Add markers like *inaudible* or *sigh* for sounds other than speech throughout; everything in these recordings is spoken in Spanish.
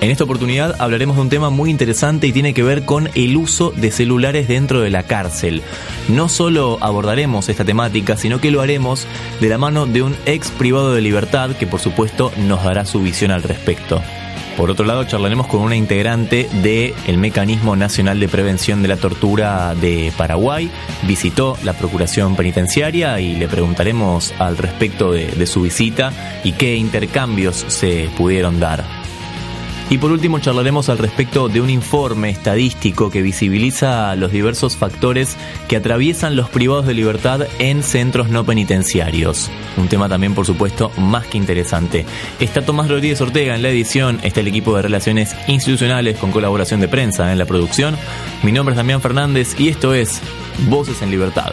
En esta oportunidad hablaremos de un tema muy interesante y tiene que ver con el uso de celulares dentro de la cárcel. No solo abordaremos esta temática, sino que lo haremos de la mano de un ex privado de libertad que por supuesto nos dará su visión al respecto. Por otro lado, charlaremos con una integrante del Mecanismo Nacional de Prevención de la Tortura de Paraguay. Visitó la Procuración Penitenciaria y le preguntaremos al respecto de, de su visita y qué intercambios se pudieron dar. Y por último charlaremos al respecto de un informe estadístico que visibiliza los diversos factores que atraviesan los privados de libertad en centros no penitenciarios. Un tema también, por supuesto, más que interesante. Está Tomás Rodríguez Ortega en la edición, está el equipo de relaciones institucionales con colaboración de prensa en la producción. Mi nombre es Damián Fernández y esto es Voces en Libertad.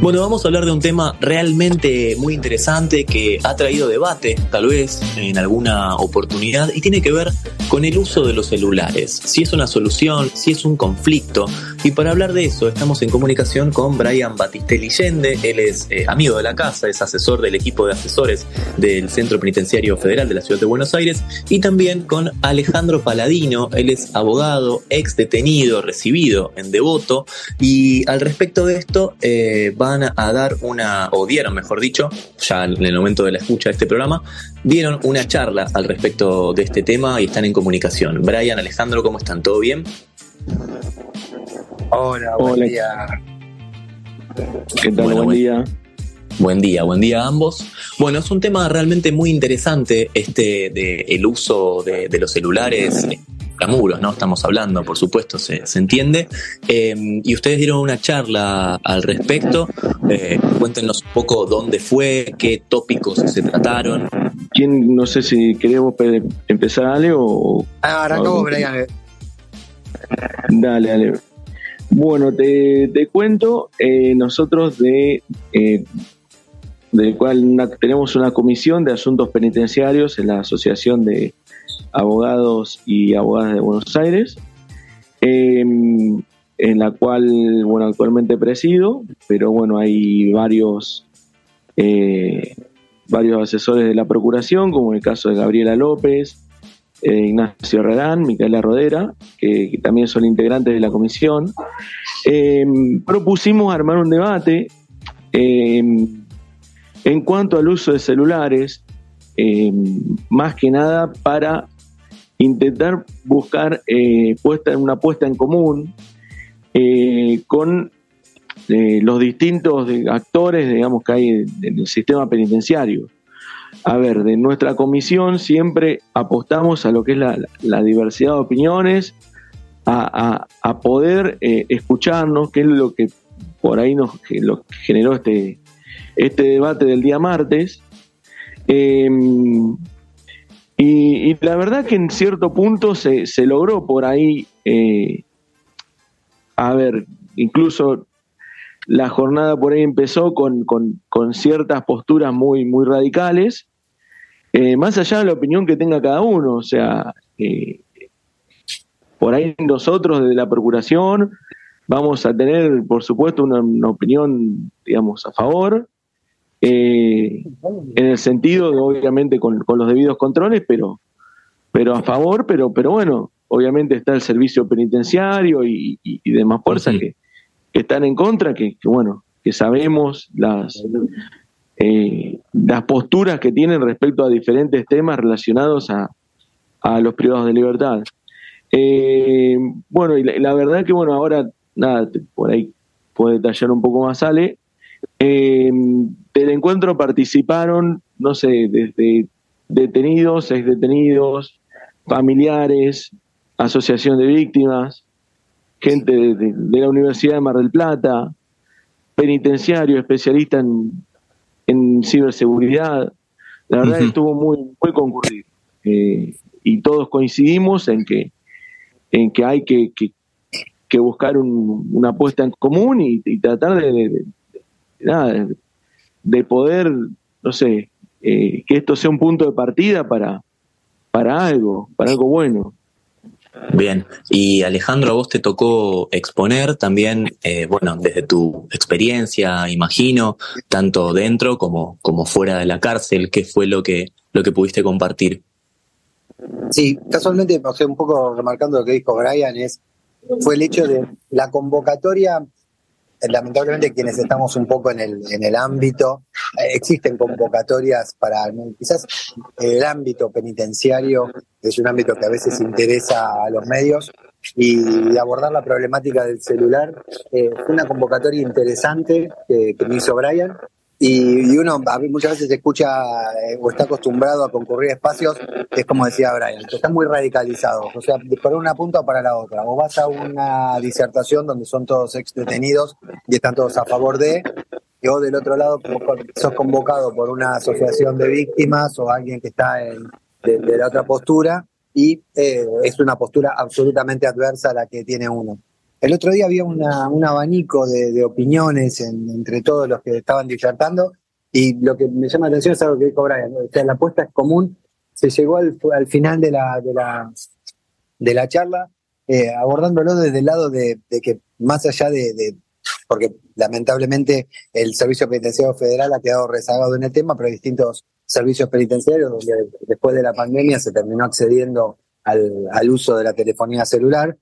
Bueno, vamos a hablar de un tema realmente muy interesante que ha traído debate, tal vez en alguna oportunidad, y tiene que ver con el uso de los celulares. Si es una solución, si es un conflicto. Y para hablar de eso, estamos en comunicación con Brian Batistelli Yende. Él es eh, amigo de la casa, es asesor del equipo de asesores del Centro Penitenciario Federal de la Ciudad de Buenos Aires. Y también con Alejandro Paladino. Él es abogado, ex detenido, recibido en Devoto. Y al respecto de esto, eh, va a dar una, o dieron mejor dicho, ya en el momento de la escucha de este programa, dieron una charla al respecto de este tema y están en comunicación. Brian, Alejandro, ¿cómo están? ¿Todo bien? Hola, buen día. ¿Qué tal? buen día. Buen día, buen día a ambos. Bueno, es un tema realmente muy interesante este de el uso de, de los celulares muros, ¿no? Estamos hablando, por supuesto, se, se entiende. Eh, y ustedes dieron una charla al respecto. Eh, cuéntenos un poco dónde fue, qué tópicos se trataron. ¿Quién, no sé si queremos empezar, Ale, o... Ah, arrancamos, Brian. Dale, dale. Bueno, te, te cuento, eh, nosotros de... Eh, del cual tenemos una comisión de asuntos penitenciarios en la Asociación de abogados y abogadas de Buenos Aires, em, en la cual, bueno, actualmente presido, pero bueno, hay varios, eh, varios asesores de la Procuración, como el caso de Gabriela López, eh, Ignacio Redán, Micaela Rodera, que, también son integrantes de la comisión. Em, propusimos armar un debate em, en cuanto al uso de celulares, más que nada para intentar buscar eh, puesta, una puesta en común eh, con eh, los distintos actores, digamos, que hay en el sistema penitenciario. A ver, de nuestra comisión siempre apostamos a lo que es la, diversidad de opiniones, a, poder escucharnos, que es lo que por ahí nos generó este, este debate del día martes. Y, la verdad que en cierto punto se, se logró por ahí, eh, a ver, incluso la jornada por ahí empezó con, con, ciertas posturas muy, muy radicales, eh, más allá de la opinión que tenga cada uno, o sea, eh, por ahí nosotros desde la Procuración vamos a tener, por supuesto, una, una opinión, digamos, a favor, eh, en el sentido de obviamente con, los debidos controles, pero, pero a favor, pero, pero bueno, obviamente está el servicio penitenciario y, demás fuerzas que, están en contra, que, bueno, que sabemos las, eh, las posturas que tienen respecto a diferentes temas relacionados a, a los privados de libertad. Eh, bueno, y la, verdad que bueno, ahora nada, por ahí puede detallar un poco más Ale, eh, del encuentro participaron, no sé, desde detenidos, ex detenidos, familiares, asociación de víctimas, gente de, la Universidad de Mar del Plata, penitenciario, especialista en, ciberseguridad. La verdad estuvo muy, muy concurrido. Eh, y todos coincidimos en que, en que hay que, que, buscar una apuesta en común y, tratar de, de, de, poder, no sé, eh, que esto sea un punto de partida para, para algo, para algo bueno. Bien, y Alejandro, a vos te tocó exponer también, eh, bueno, desde tu experiencia, imagino, tanto dentro como, como fuera de la cárcel, ¿qué fue lo que, lo que pudiste compartir? Sí, casualmente, o sea, un poco remarcando lo que dijo Brian, es fue el hecho de la convocatoria lamentablemente quienes estamos un poco en el, en el ámbito, eh, existen convocatorias para quizás el ámbito penitenciario, es un ámbito que a veces interesa a los medios, y abordar la problemática del celular. Eh, fue una convocatoria interesante que, me hizo Brian, y, uno a muchas veces escucha eh, o está acostumbrado a concurrir a espacios, es como decía Brian, que están muy radicalizados, o sea, por una punta o para la otra. O vas a una disertación donde son todos ex detenidos y están todos a favor de, y vos del otro lado sos convocado por una asociación de víctimas o alguien que está en, de, la otra postura y eh, es una postura absolutamente adversa a la que tiene uno. El otro día había un abanico de, opiniones entre todos los que estaban disertando y lo que me llama la atención es algo que dijo Brian. O sea, la apuesta es común. Se llegó al, final de la, de la, de la charla eh, abordándolo desde el lado de, que más allá de, porque lamentablemente el Servicio Penitenciario Federal ha quedado rezagado en el tema, pero hay distintos servicios penitenciarios donde después de la pandemia se terminó accediendo al, al uso de la telefonía celular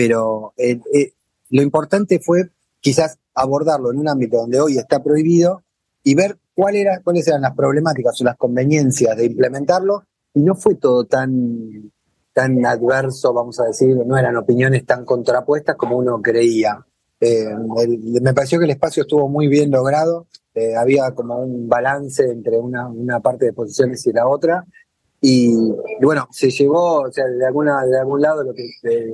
pero eh, eh, lo importante fue quizás abordarlo en un ámbito donde hoy está prohibido y ver cuáles eran las problemáticas o las conveniencias de implementarlo y no fue todo tan, tan adverso, vamos a decir, no eran opiniones tan contrapuestas como uno creía. Eh, me pareció que el espacio estuvo muy bien logrado, había como un balance entre una, una parte de posiciones y la otra, y, bueno, se llevó, o sea, de alguna, de algún lado, lo que,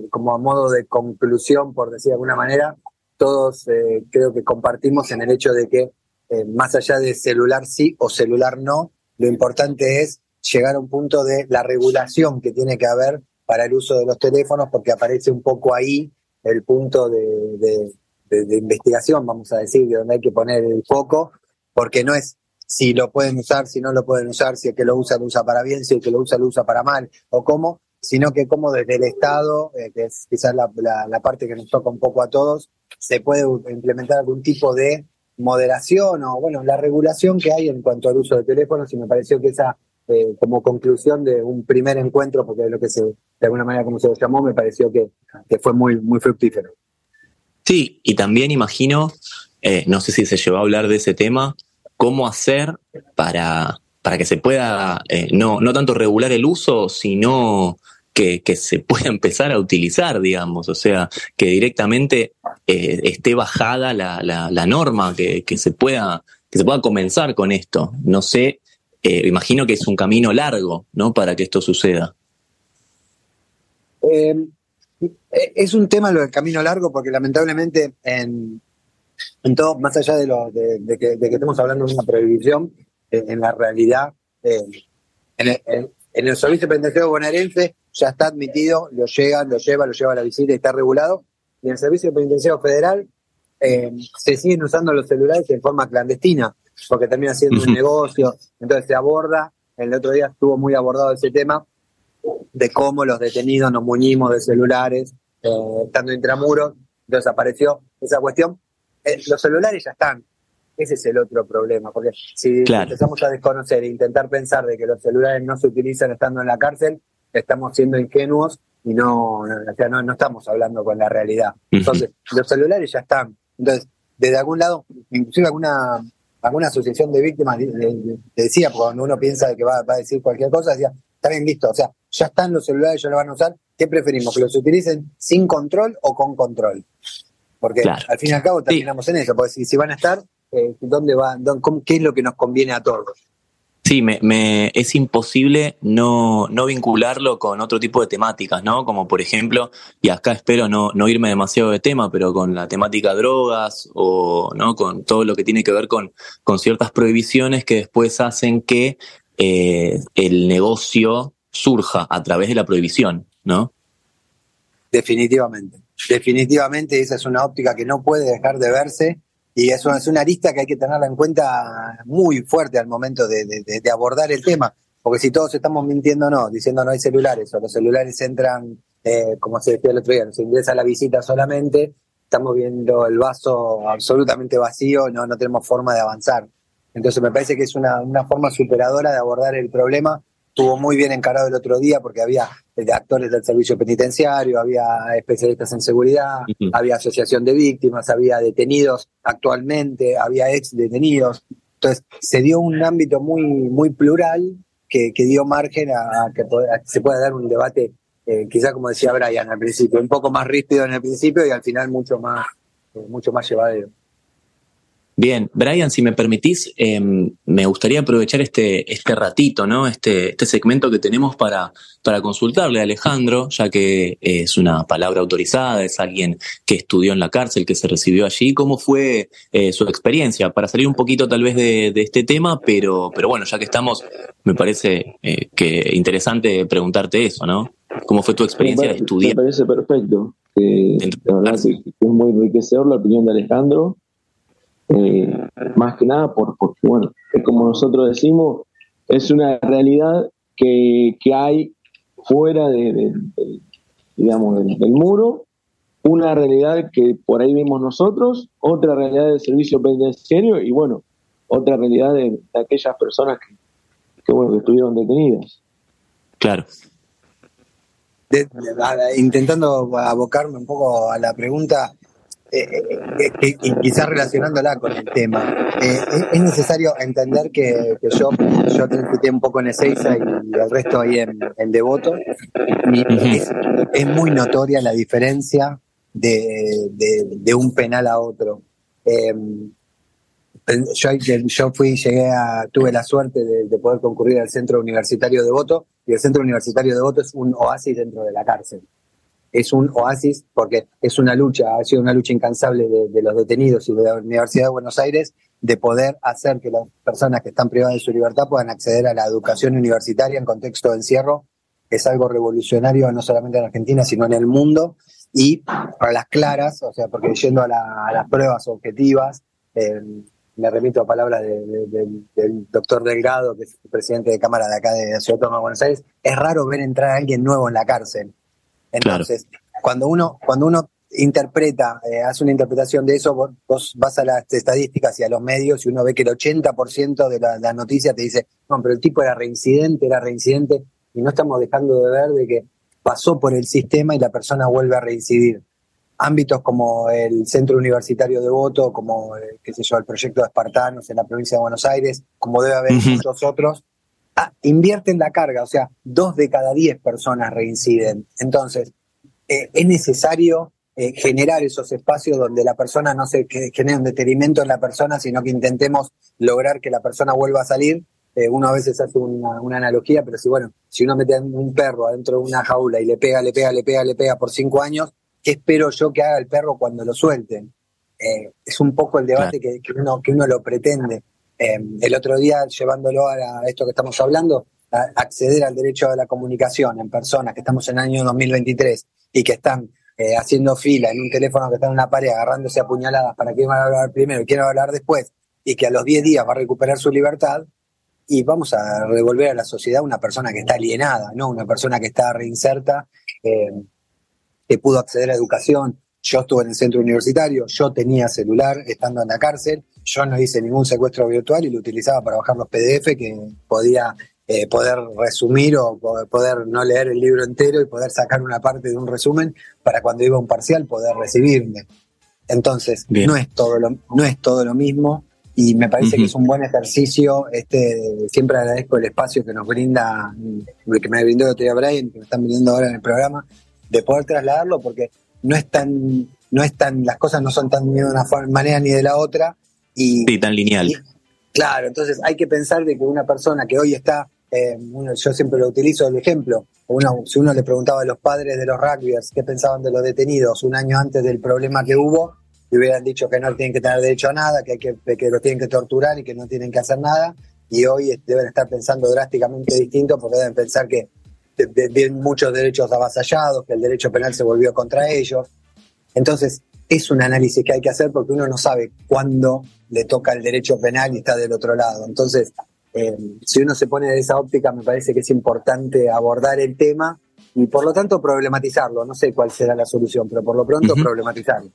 como a modo de conclusión, por decir de alguna manera, todos eh, creo que compartimos en el hecho de que eh, más allá de celular sí o celular no, lo importante es llegar a un punto de la regulación que tiene que haber para el uso de los teléfonos, porque aparece un poco ahí el punto de, de, de investigación, vamos a decir, de donde hay que poner el foco, porque no es si lo pueden usar, si no lo pueden usar, si el que lo usa lo usa para bien, si el que lo usa lo usa para mal, o cómo, sino que como desde el Estado, eh, que es quizás la, la, parte que nos toca un poco a todos, se puede implementar algún tipo de moderación o, bueno, la regulación que hay en cuanto al uso de teléfonos y me pareció que esa, eh, como conclusión de un primer encuentro, porque es lo que de alguna manera como se lo llamó, me pareció que, que fue muy, muy fructífero. Sí, y también imagino, eh, no sé si se llevó a hablar de ese tema, cómo hacer para, para que se pueda eh, no, no tanto regular el uso, sino que, se *laughs* pueda empezar a utilizar, digamos, o sea, que directamente eh, esté bajada la, la, norma, que, que, se pueda, que se pueda comenzar con esto. No sé, eh, imagino que es un camino largo, ¿no? Para que esto suceda. es un tema lo del camino largo porque lamentablemente en, entonces, más allá de, lo, de, que, estemos hablando de una prohibición, eh, en la realidad, eh, en, el, servicio penitenciario bonaerense ya está admitido, lo llega, lo lleva, lo lleva a la visita y está regulado. Y en el servicio penitenciario federal eh, se siguen usando los celulares en forma clandestina, porque termina siendo un negocio. Entonces se aborda, el otro día estuvo muy abordado ese tema, de cómo los detenidos nos muñimos de celulares, estando intramuros. Entonces apareció esa cuestión eh, los celulares ya están. Ese es el otro problema, porque si empezamos a desconocer e intentar pensar de que los celulares no se utilizan estando en la cárcel, estamos siendo ingenuos y no, no, no, estamos hablando con la realidad. Entonces, los celulares ya están. Entonces, desde algún lado, inclusive alguna alguna asociación de víctimas decía, cuando uno piensa que va, va, a decir cualquier cosa, decía, está bien listo, o sea, ya están los celulares, ya lo van a usar, ¿qué preferimos? ¿Que los utilicen sin control o con control? Porque al fin y al cabo terminamos en eso, porque si, van a estar, eh, ¿dónde va, ¿qué es lo que nos conviene a todos? Sí, me, me, es imposible no, no vincularlo con otro tipo de temáticas, ¿no? Como por ejemplo, y acá espero no, no irme demasiado de tema, pero con la temática drogas o ¿no? con todo lo que tiene que ver con, con ciertas prohibiciones que después hacen que eh, el negocio surja a través de la prohibición, ¿no? Definitivamente, definitivamente esa es una óptica que no puede dejar de verse y eso es una lista que hay que tenerla en cuenta muy fuerte al momento de, abordar el tema, porque si todos estamos mintiendo no, diciendo no hay celulares o los celulares entran, eh, como se decía el otro día, se ingresa la visita solamente, estamos viendo el vaso absolutamente vacío, no, no tenemos forma de avanzar. Entonces me parece que es una, una forma superadora de abordar el problema estuvo muy bien encarado el otro día porque había eh, actores del servicio penitenciario, había especialistas en seguridad, había asociación de víctimas, había detenidos actualmente, había ex detenidos. Entonces, se dio un ámbito muy, muy plural que, dio margen a, que se pueda dar un debate, eh, quizá como decía Brian al principio, un poco más ríspido en el principio y al final mucho más, eh, mucho más llevadero. Bien, Brian, si me permitís, em, me gustaría aprovechar este, este ratito, ¿no? Este, este segmento que tenemos para, para consultarle a Alejandro, ya que es una palabra autorizada, es alguien que estudió en la cárcel, que se recibió allí. ¿Cómo fue eh, su experiencia? Para salir un poquito tal vez de, este tema, pero, pero bueno, ya que estamos, me parece eh, que interesante preguntarte eso, ¿no? ¿Cómo fue tu experiencia de estudiar? Me parece perfecto. la verdad es muy enriquecedor la opinión de Alejandro eh, más que nada por, porque, bueno, como nosotros decimos, es una realidad que, que hay fuera de, digamos, del, muro, una realidad que por ahí vemos nosotros, otra realidad del servicio penitenciario y bueno, otra realidad de, aquellas personas que, que, bueno, que estuvieron detenidas. Claro. intentando abocarme un poco a la pregunta, eh, eh, eh, y quizás relacionándola con el tema, es necesario entender que, yo, yo transité un poco en Ezeiza y el resto ahí en, Devoto. es, muy notoria la diferencia de, de, un penal a otro. Em, yo, yo fui, llegué a, tuve la suerte de, poder concurrir al Centro Universitario de Devoto y el Centro Universitario de Devoto es un oasis dentro de la cárcel es un oasis porque es una lucha, ha sido una lucha incansable de, los detenidos y de la Universidad de Buenos Aires de poder hacer que las personas que están privadas de su libertad puedan acceder a la educación universitaria en contexto de encierro. Es algo revolucionario no solamente en Argentina, sino en el mundo. Y para las claras, o sea, porque yendo a, las pruebas objetivas, eh, me remito a palabras del doctor Delgado, que es el presidente de Cámara de acá de Ciudad de Buenos Aires, es raro ver entrar a alguien nuevo en la cárcel. Entonces, cuando uno, cuando uno interpreta, eh, hace una interpretación de eso, vos, vas a las estadísticas y a los medios y uno ve que el 80% de la, noticia te dice, no, pero el tipo era reincidente, era reincidente, y no estamos dejando de ver de que pasó por el sistema y la persona vuelve a reincidir. Ámbitos como el Centro Universitario de Voto, como, eh, qué sé yo, el proyecto de Espartanos en la provincia de Buenos Aires, como debe haber muchos otros, ah, invierten la carga, o sea, dos de cada diez personas reinciden. Entonces, eh, es necesario eh, generar esos espacios donde la persona no se genere un detrimento en la persona, sino que intentemos lograr que la persona vuelva a salir. Eh, uno a veces hace una, una, analogía, pero si bueno, si uno mete un perro adentro de una jaula y le pega, le pega, le pega, le pega por cinco años, ¿qué espero yo que haga el perro cuando lo suelten? es un poco el debate que, que, uno, que uno lo pretende. Em, el otro día, llevándolo a, esto que estamos hablando, acceder al derecho a la comunicación en personas que estamos en el año 2023 y que están eh, haciendo fila en un teléfono que está en una pared agarrándose a puñaladas para que van a hablar primero y quieran hablar después y que a los 10 días va a recuperar su libertad y vamos a devolver a la sociedad una persona que está alienada, no una persona que está reinserta, eh, que pudo acceder a educación. Yo estuve en el centro universitario, yo tenía celular estando en la cárcel yo no hice ningún secuestro virtual y lo utilizaba para bajar los PDF que podía eh, poder resumir o poder no leer el libro entero y poder sacar una parte de un resumen para cuando iba a un parcial poder recibirme. Entonces, no es, todo lo, no es todo lo mismo y me parece que es un buen ejercicio. Este, siempre agradezco el espacio que nos brinda, que me brindó el otro día Brian, que me están viniendo ahora en el programa, de poder trasladarlo porque no es tan, no es tan, las cosas no son tan ni de una manera ni de la otra y, sí, tan lineal. Claro, entonces hay que pensar de que una persona que hoy está, eh, yo siempre lo utilizo el ejemplo, uno, si uno le preguntaba a los padres de los rugbyers qué pensaban de los detenidos un año antes del problema que hubo, le hubieran dicho que no tienen que tener derecho a nada, que, hay que, que los tienen que torturar y que no tienen que hacer nada, y hoy deben estar pensando drásticamente distinto porque deben pensar que tienen muchos derechos avasallados, que el derecho penal se volvió contra ellos. Entonces, es un análisis que hay que hacer porque uno no sabe cuándo le toca el derecho penal y está del otro lado. Entonces, eh, si uno se pone de esa óptica, me parece que es importante abordar el tema y por lo tanto problematizarlo. No sé cuál será la solución, pero por lo pronto problematizarlo.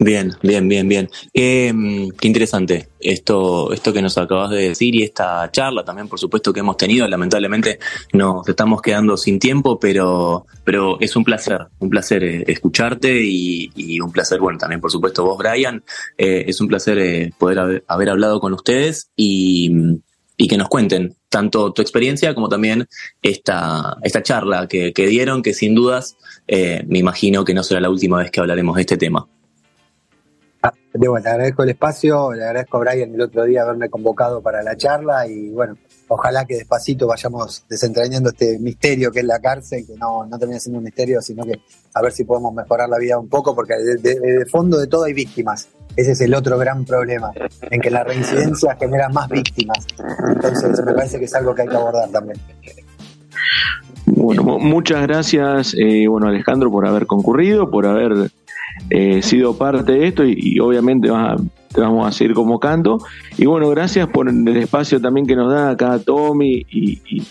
Bien, bien, bien, bien. Mm, qué, interesante esto, esto que nos acabas de decir y esta charla también, por supuesto, que hemos tenido. Lamentablemente nos estamos quedando sin tiempo, pero, pero es un placer, un placer eh, escucharte y, un placer, bueno, también, por supuesto, vos, Brian. Eh, es un placer eh, poder haber, hablado con ustedes y, que nos cuenten tanto tu experiencia como también esta, esta charla que, que dieron, que sin dudas me imagino que no será la última vez que hablaremos de este tema. Ah, de le agradezco el espacio, le agradezco a Brian el otro día haberme convocado para la charla y bueno, ojalá que despacito vayamos desentrañando este misterio que es la cárcel, que no, no termine siendo un misterio, sino que a ver si podemos mejorar la vida un poco, porque de, fondo de todo hay víctimas. Ese es el otro gran problema, en que la reincidencia genera más víctimas. Entonces me parece que es algo que hay que abordar también. Bueno, muchas gracias, eh, bueno Alejandro, por haber concurrido, por haber eh, sido parte de esto y, obviamente te vamos a seguir convocando. Y bueno, gracias por el espacio también que nos da acá Tommy y,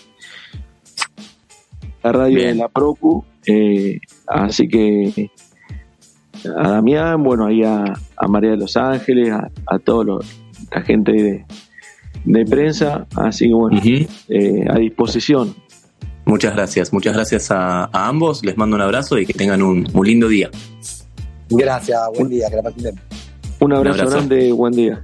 la radio de la Procu. Eh, así que a Damián, bueno, ahí a, María de los Ángeles, a, a toda la gente de, de, prensa. Así que bueno, eh, a disposición. Muchas gracias, muchas gracias a, ambos. Les mando un abrazo y que tengan un, un lindo día. Gracias, buen día, que la pasen Un abrazo, grande, buen día.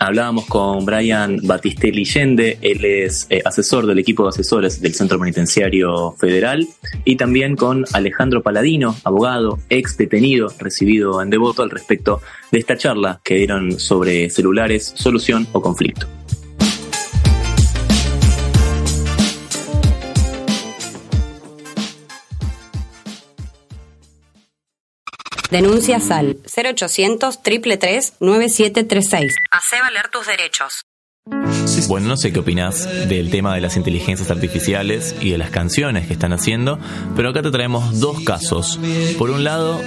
Hablábamos con Brian Batistelli Yende, él es eh, asesor del equipo de asesores del Centro Penitenciario Federal, y también con Alejandro Paladino, abogado, ex detenido, recibido en Devoto al respecto de esta charla que dieron sobre celulares, solución o conflicto. Denuncias al 0800 333 9736. Hacé valer tus derechos. Bueno, no sé qué opinas del tema de las inteligencias artificiales y de las canciones que están haciendo, pero acá te traemos dos casos. Por un lado,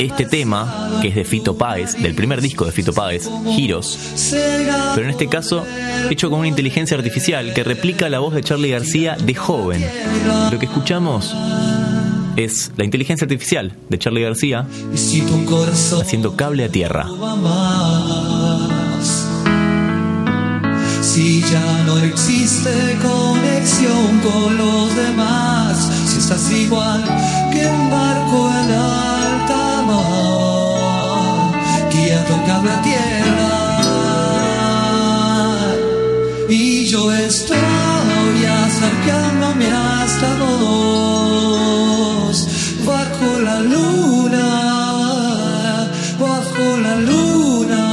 este tema, que es de Fito Páez, del primer disco de Fito Páez, Giros, pero en este caso hecho con una inteligencia artificial que replica la voz de Charlie García de joven. Lo que escuchamos es la inteligencia artificial de Charlie García haciendo cable a tierra. Si ya no existe conexión con los demás, si estás igual que un barco en alta mar, guiando cable a tierra. Y yo estoy acercándome hasta vos bajo la luna, bajo la luna.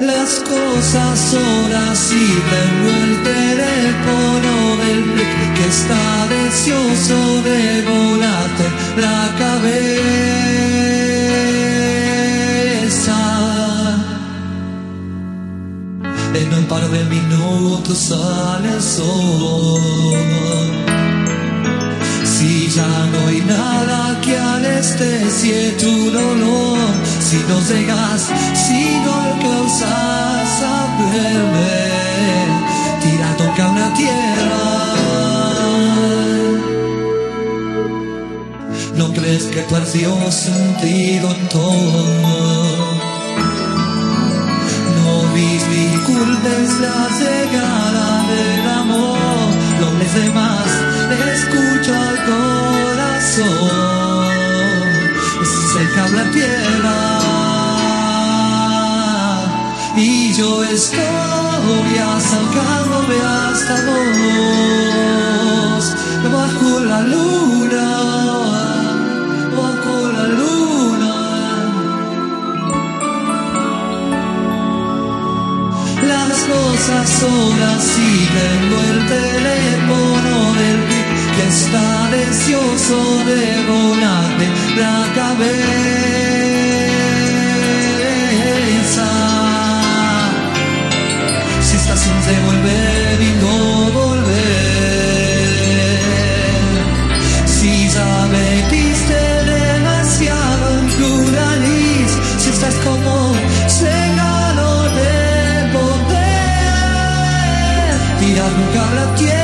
Las cosas son así, tengo el teléfono del que está deseoso de volarte la cabeza. En un par de minutos sale el sol. Si ya no hay nada que anestesie tu dolor, si no llegas, si no alcanzas a verme, tira toca una tierra. ¿No crees que has sentido en todo? Disculpes la cegada del amor, los demás escucho al corazón, se habla tierra y yo estoy acercándome hasta vos, la bajo la luna. Horas y tengo el teléfono del que está deseoso de volarte la cabeza. Si estación se vuelve y no All of you.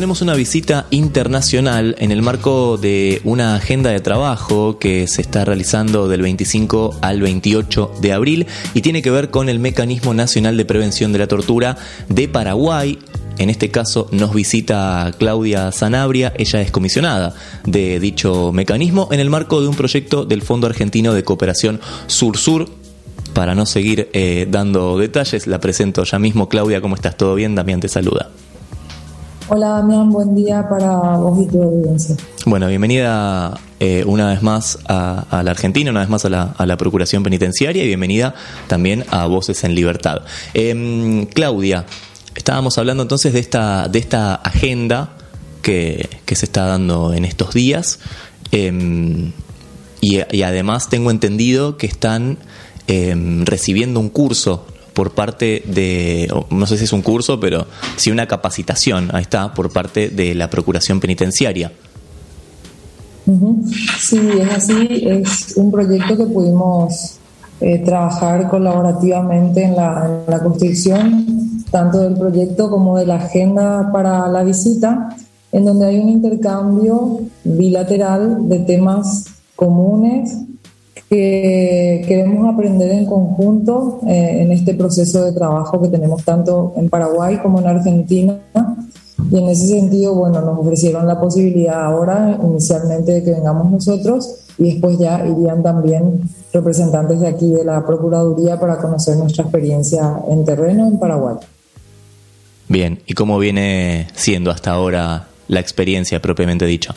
Tenemos una visita internacional en el marco de una agenda de trabajo que se está realizando del 25 al 28 de abril y tiene que ver con el Mecanismo Nacional de Prevención de la Tortura de Paraguay. En este caso nos visita Claudia Sanabria, ella es comisionada de dicho mecanismo en el marco de un proyecto del Fondo Argentino de Cooperación Sur-Sur. Para no seguir eh, dando detalles, la presento ya mismo. Claudia, ¿cómo estás? ¿Todo bien? Damián te saluda. Hola Damián, buen día para vos y tu audiencia. Bueno, bienvenida eh, una vez más a, la Argentina, una vez más a la, a la Procuración Penitenciaria y bienvenida también a Voces en Libertad. Em, Claudia, estábamos hablando entonces de esta, de esta agenda que, se está dando en estos días em, y, y además tengo entendido que están em, recibiendo un curso por parte de, no sé si es un curso, pero sí una capacitación, ahí está, por parte de la Procuración Penitenciaria. Sí, es así, es un proyecto que pudimos eh, trabajar colaborativamente en la, en la construcción, tanto del proyecto como de la agenda para la visita, en donde hay un intercambio bilateral de temas comunes que queremos aprender en conjunto eh, en este proceso de trabajo que tenemos tanto en Paraguay como en Argentina. Y en ese sentido, bueno, nos ofrecieron la posibilidad ahora, inicialmente, de que vengamos nosotros y después ya irían también representantes de aquí de la Procuraduría para conocer nuestra experiencia en terreno en Paraguay. Bien, ¿y cómo viene siendo hasta ahora la experiencia propiamente dicha?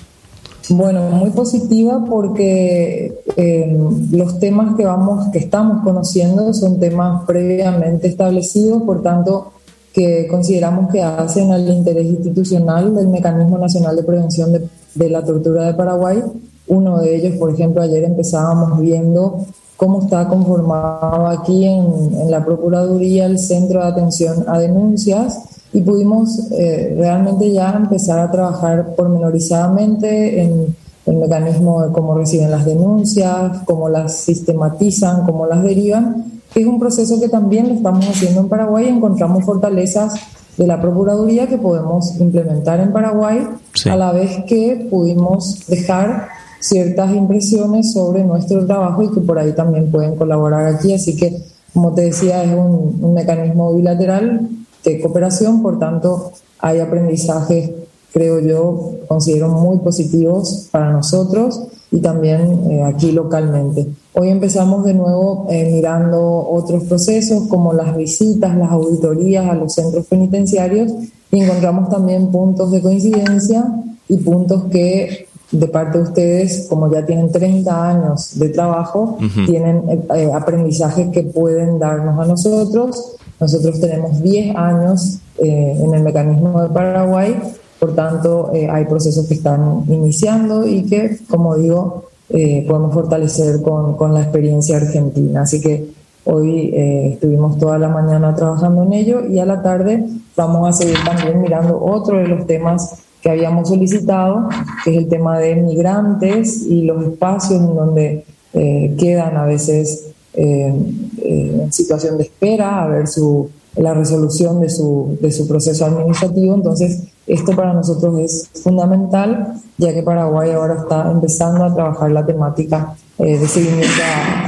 Bueno, muy positiva porque eh, los temas que vamos, que estamos conociendo son temas previamente establecidos, por tanto que consideramos que hacen al interés institucional del Mecanismo Nacional de Prevención de, la Tortura de Paraguay. Uno de ellos, por ejemplo, ayer empezábamos viendo cómo está conformado aquí en la Procuraduría el Centro de Atención a Denuncias y pudimos eh, realmente ya empezar a trabajar pormenorizadamente en el mecanismo de cómo reciben las denuncias, cómo las sistematizan, cómo las derivan, que es un proceso que también lo estamos haciendo en Paraguay y encontramos fortalezas de la Procuraduría que podemos implementar en Paraguay, Sí. a la vez que pudimos dejar ciertas impresiones sobre nuestro trabajo y que por ahí también pueden colaborar aquí. Así que, como te decía, es un, un mecanismo bilateral de cooperación, por tanto, hay aprendizajes, creo yo, considero muy positivos para nosotros y también eh, aquí localmente. Hoy empezamos de nuevo eh, mirando otros procesos como las visitas, las auditorías a los centros penitenciarios y encontramos también puntos de coincidencia y puntos que de parte de ustedes, como ya tienen 30 años de trabajo, Ujú. tienen eh, eh, aprendizajes que pueden darnos a nosotros. Nosotros tenemos 10 años eh, en el mecanismo de Paraguay, por tanto eh, hay procesos que están iniciando y que, como digo, eh, podemos fortalecer con, con la experiencia argentina. Así que hoy estuvimos toda la mañana trabajando en ello y a la tarde vamos a seguir también mirando otro de los temas que habíamos solicitado, que es el tema de migrantes y los espacios en donde quedan a veces en situación de espera a ver su, la resolución de su, de su proceso administrativo. Entonces, esto para nosotros es fundamental, ya que Paraguay ahora está empezando a trabajar la temática de seguimiento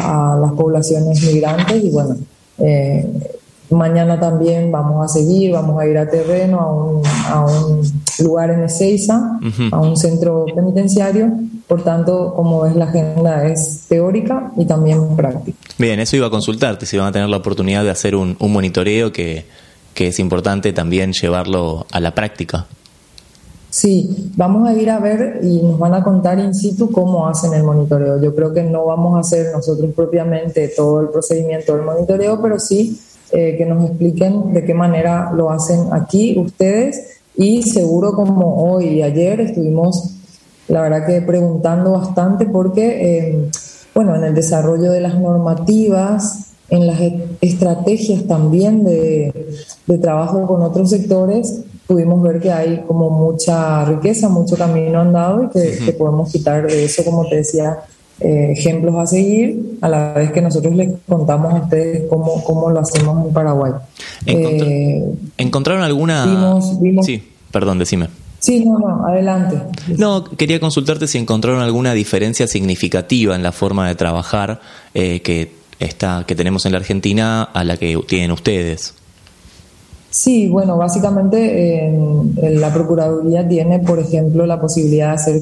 a, las poblaciones migrantes y bueno, Mañana también vamos a seguir, vamos a ir a terreno, a un, a un lugar en Ezeiza, a un centro penitenciario. Por tanto, como ves, la agenda es teórica y también práctica. Bien, eso iba a consultarte, si van a tener la oportunidad de hacer un, un monitoreo que, que es importante también llevarlo a la práctica. Sí, vamos a ir a ver y nos van a contar in situ cómo hacen el monitoreo. Yo creo que no vamos a hacer nosotros propiamente todo el procedimiento del monitoreo, pero sí eh, que nos expliquen de qué manera lo hacen aquí ustedes y seguro como hoy y ayer estuvimos, la verdad que preguntando bastante porque, eh, bueno, en el desarrollo de las normativas, en las estrategias también de, trabajo con otros sectores, pudimos ver que hay como mucha riqueza, mucho camino andado y que, que podemos quitar de eso, como te decía, eh, ejemplos a seguir, a la vez que nosotros les contamos a ustedes cómo, cómo lo hacemos en Paraguay. Eh, ¿Encontraron alguna...? Sí, perdón, decime. Sí, no, no, adelante. No, quería consultarte si encontraron alguna diferencia significativa en la forma de trabajar eh, que, está, que tenemos en la Argentina a la que tienen ustedes. Sí, bueno, básicamente la Procuraduría tiene, por ejemplo, la posibilidad de hacer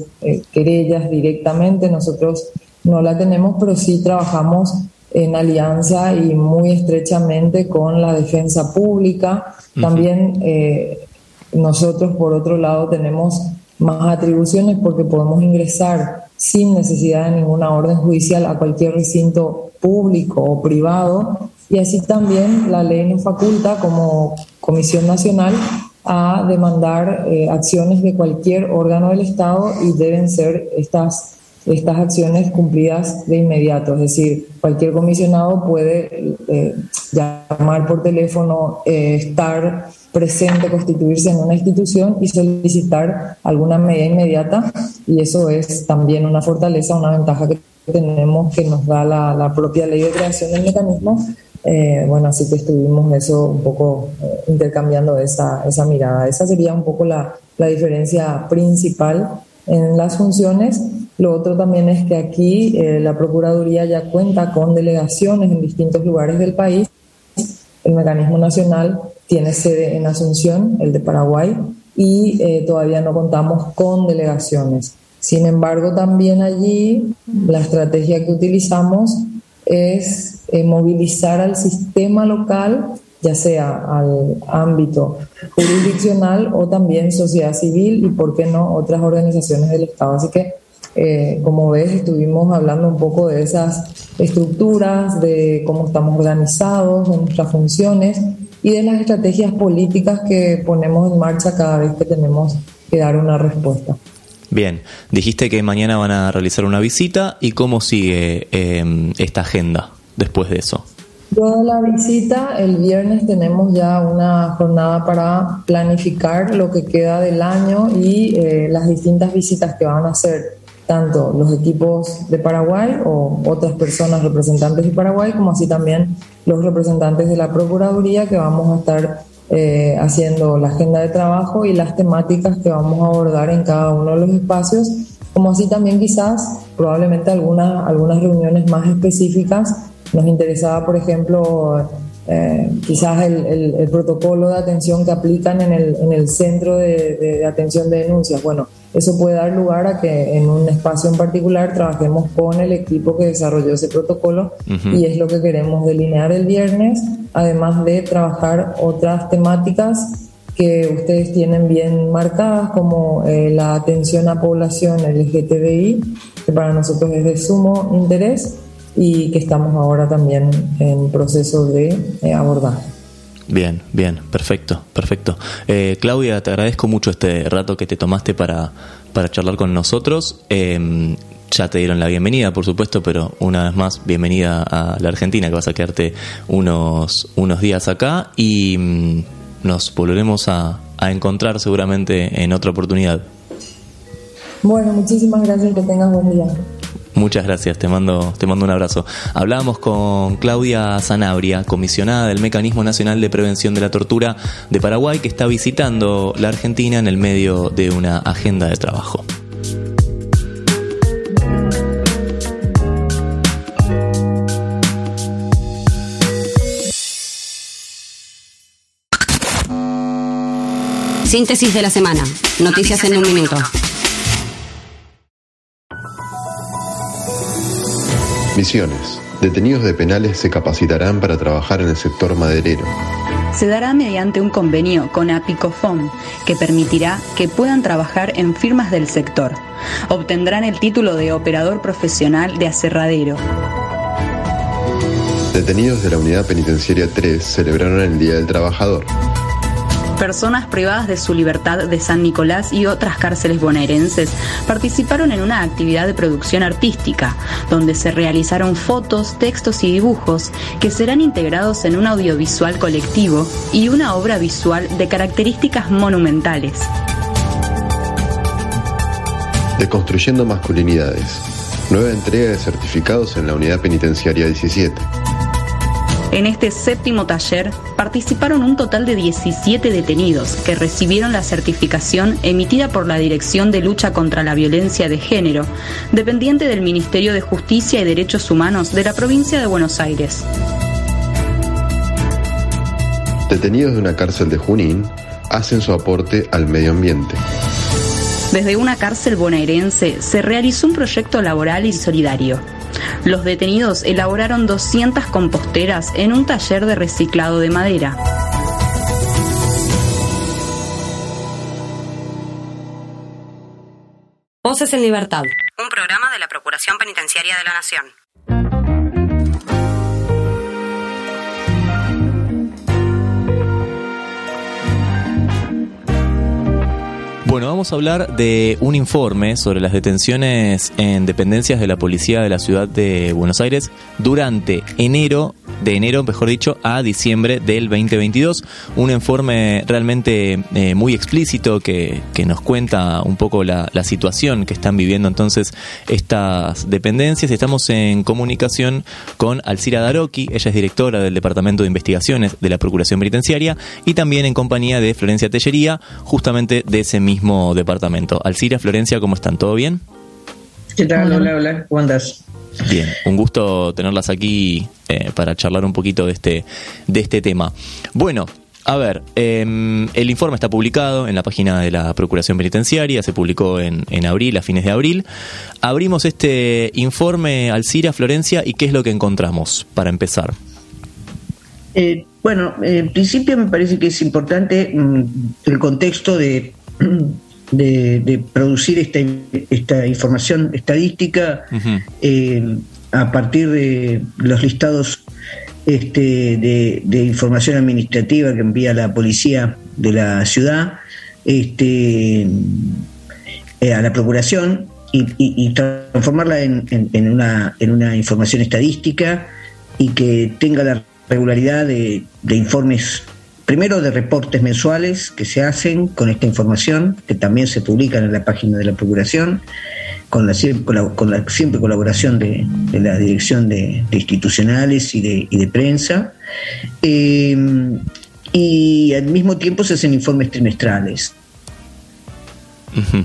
querellas directamente. Nosotros no la tenemos, pero sí trabajamos en alianza y muy estrechamente con la defensa pública. También eh, nosotros, por otro lado, tenemos más atribuciones porque podemos ingresar sin necesidad de ninguna orden judicial a cualquier recinto público o privado. Y así también la ley nos faculta como Comisión Nacional a demandar eh, acciones de cualquier órgano del Estado y deben ser estas estas acciones cumplidas de inmediato. Es decir, cualquier comisionado puede eh, llamar por teléfono, eh, estar presente, constituirse en una institución y solicitar alguna medida inmediata. Y eso es también una fortaleza, una ventaja que tenemos que nos da la, propia ley de creación del mecanismo. Eh, bueno, así que estuvimos eso un poco intercambiando esa, mirada. Esa sería un poco la diferencia principal en las funciones lo otro también es que aquí eh, la Procuraduría ya cuenta con delegaciones en distintos lugares del país. El mecanismo nacional tiene sede en Asunción, el de Paraguay, y eh, todavía no contamos con delegaciones. Sin embargo, también allí la estrategia que utilizamos es eh, movilizar al sistema local, ya sea al ámbito jurisdiccional o también sociedad civil y, por qué no, otras organizaciones del Estado. Así que eh, como ves, estuvimos hablando un poco de esas estructuras, de cómo estamos organizados, de nuestras funciones y de las estrategias políticas que ponemos en marcha cada vez que tenemos que dar una respuesta. Bien, dijiste que mañana van a realizar una visita y cómo sigue em, esta agenda después de eso. Luego de la visita, el viernes tenemos ya una jornada para planificar lo que queda del año y eh, las distintas visitas que van a hacer tanto los equipos de Paraguay o otras personas representantes de Paraguay, como así también los representantes de la Procuraduría que vamos a estar eh, haciendo la agenda de trabajo y las temáticas que vamos a abordar en cada uno de los espacios, como así también quizás probablemente algunas, algunas reuniones más específicas. Nos interesaba, por ejemplo, eh, quizás el, el, protocolo de atención que aplican en el, en el centro de, de, atención de denuncias. Bueno, eso puede dar lugar a que en un espacio en particular trabajemos con el equipo que desarrolló ese protocolo y es lo que queremos delinear el viernes, además de trabajar otras temáticas que ustedes tienen bien marcadas como eh, la atención a población LGTBI, que para nosotros es de sumo interés y que estamos ahora también en proceso de eh, abordar. Bien, bien, perfecto, perfecto. Eh, Claudia, te agradezco mucho este rato que te tomaste para, para charlar con nosotros. Em, ya te dieron la bienvenida, por supuesto, pero una vez más, bienvenida a la Argentina, que vas a quedarte unos, unos días acá y mm, nos volveremos a, a encontrar seguramente en otra oportunidad. Bueno, muchísimas gracias que tengas buen día. Muchas gracias, te mando, te mando un abrazo. Hablábamos con Claudia Zanabria, comisionada del Mecanismo Nacional de Prevención de la Tortura de Paraguay, que está visitando la Argentina en el medio de una agenda de trabajo. Síntesis de la semana. Noticias en un minuto. Misiones. Detenidos de penales se capacitarán para trabajar en el sector maderero. Se dará mediante un convenio con Apicofom que permitirá que puedan trabajar en firmas del sector. Obtendrán el título de operador profesional de aserradero. Detenidos de la Unidad Penitenciaria 3 celebraron el Día del Trabajador. Personas privadas de su libertad de San Nicolás y otras cárceles bonaerenses participaron en una actividad de producción artística, donde se realizaron fotos, textos y dibujos que serán integrados en un audiovisual colectivo y una obra visual de características monumentales. Deconstruyendo masculinidades. Nueva entrega de certificados en la Unidad Penitenciaria 17. En este séptimo taller participaron un total de 17 detenidos que recibieron la certificación emitida por la Dirección de Lucha contra la Violencia de Género, dependiente del Ministerio de Justicia y Derechos Humanos de la provincia de Buenos Aires. Detenidos de una cárcel de Junín hacen su aporte al medio ambiente. Desde una cárcel bonaerense se realizó un proyecto laboral y solidario. Los detenidos elaboraron 200 composteras en un taller de reciclado de madera. Voces en Libertad. Un programa de la Procuración Penitenciaria de la Nación. Bueno, vamos a hablar de un informe sobre las detenciones en dependencias de la policía de la ciudad de Buenos Aires durante enero, de enero, mejor dicho, a diciembre del 2022. Un informe realmente eh, muy explícito que, que, nos cuenta un poco la, la, situación que están viviendo entonces estas dependencias. Estamos en comunicación con Alcira Daroki, ella es directora del Departamento de Investigaciones de la Procuración Penitenciaria y también en compañía de Florencia Tellería, justamente de ese mismo departamento. Alcira, Florencia, ¿cómo están? ¿Todo bien? ¿Qué tal? Hola, hola, ¿cómo andas? Bien, un gusto tenerlas aquí eh, para charlar un poquito de este, de este tema. Bueno, a ver, eh, el informe está publicado en la página de la Procuración Penitenciaria, se publicó en, en, abril, a fines de abril. Abrimos este informe, Alcira, Florencia, y ¿qué es lo que encontramos para empezar? Eh, bueno, en principio me parece que es importante mm, el contexto de de, de, producir esta, esta información estadística uh -huh. eh, a partir de los listados este, de, de, información administrativa que envía la policía de la ciudad este, eh, a la procuración y, y, y transformarla en, en, en, una, en una información estadística y que tenga la regularidad de, de informes primero de reportes mensuales que se hacen con esta información, que también se publican en la página de la Procuración, con la, con la siempre colaboración de, de la Dirección de, de, Institucionales y de, y de Prensa. Eh, y al mismo tiempo se hacen informes trimestrales. Uh -huh.